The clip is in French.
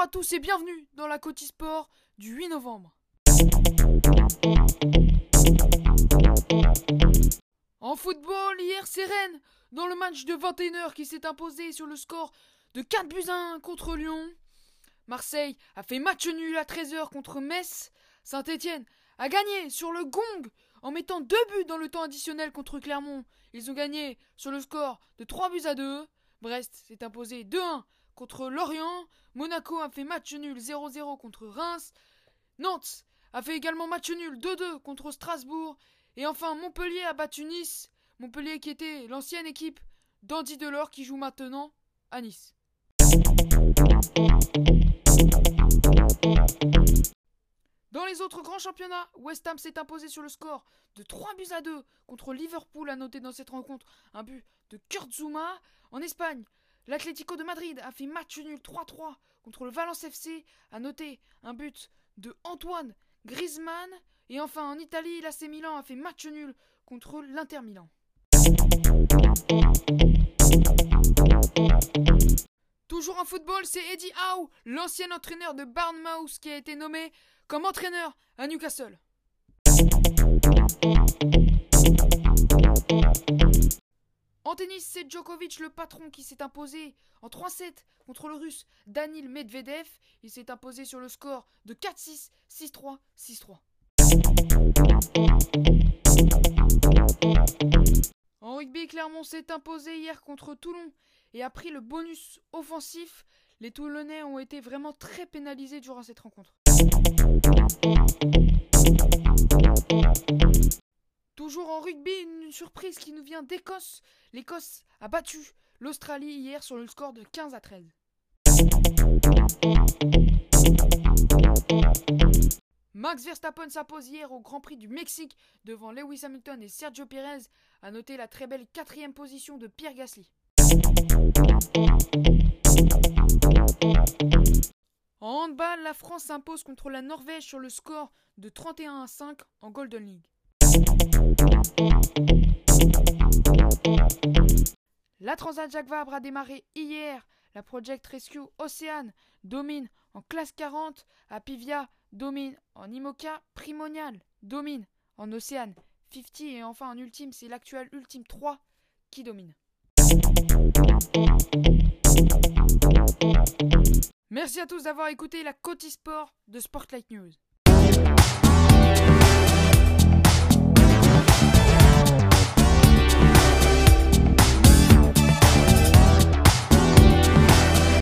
à tous et bienvenue dans la Côte Sport du 8 novembre. En football, hier c'est Rennes dans le match de 21h qui s'est imposé sur le score de 4 buts à 1 contre Lyon. Marseille a fait match nul à 13h contre Metz. Saint-Étienne a gagné sur le gong en mettant deux buts dans le temps additionnel contre Clermont. Ils ont gagné sur le score de 3 buts à 2. Brest s'est imposé 2-1 contre Lorient. Monaco a fait match nul 0-0 contre Reims. Nantes a fait également match nul 2-2 contre Strasbourg. Et enfin, Montpellier a battu Nice. Montpellier qui était l'ancienne équipe d'Andy Delors qui joue maintenant à Nice. Dans les autres grands championnats, West Ham s'est imposé sur le score de 3 buts à 2 contre Liverpool, a noté dans cette rencontre un but de Kurt Zuma. En Espagne, l'Atlético de Madrid a fait match nul 3-3 contre le Valence FC, a noté un but de Antoine Griezmann. Et enfin, en Italie, l'AC Milan a fait match nul contre l'Inter Milan. Toujours en football, c'est Eddie Howe, l'ancien entraîneur de Barnmouth, qui a été nommé comme entraîneur à Newcastle. En tennis, c'est Djokovic le patron qui s'est imposé en 3-7 contre le russe Danil Medvedev. Il s'est imposé sur le score de 4-6, 6-3, 6-3. En rugby, Clermont s'est imposé hier contre Toulon et a pris le bonus offensif. Les Toulonnais ont été vraiment très pénalisés durant cette rencontre. Qui nous vient d'Écosse. L'Écosse a battu l'Australie hier sur le score de 15 à 13. Max Verstappen s'impose hier au Grand Prix du Mexique devant Lewis Hamilton et Sergio Perez, a noté la très belle quatrième position de Pierre Gasly. En handball, la France s'impose contre la Norvège sur le score de 31 à 5 en Golden League. La Transat Jacques Vabre a démarré hier. La Project Rescue Océane domine en classe 40. À Pivia domine en Imoca. Primonial domine en Océane 50. Et enfin en ultime, c'est l'actuel ultime 3 qui domine. Merci à tous d'avoir écouté la Côte Sport de Sportlight News.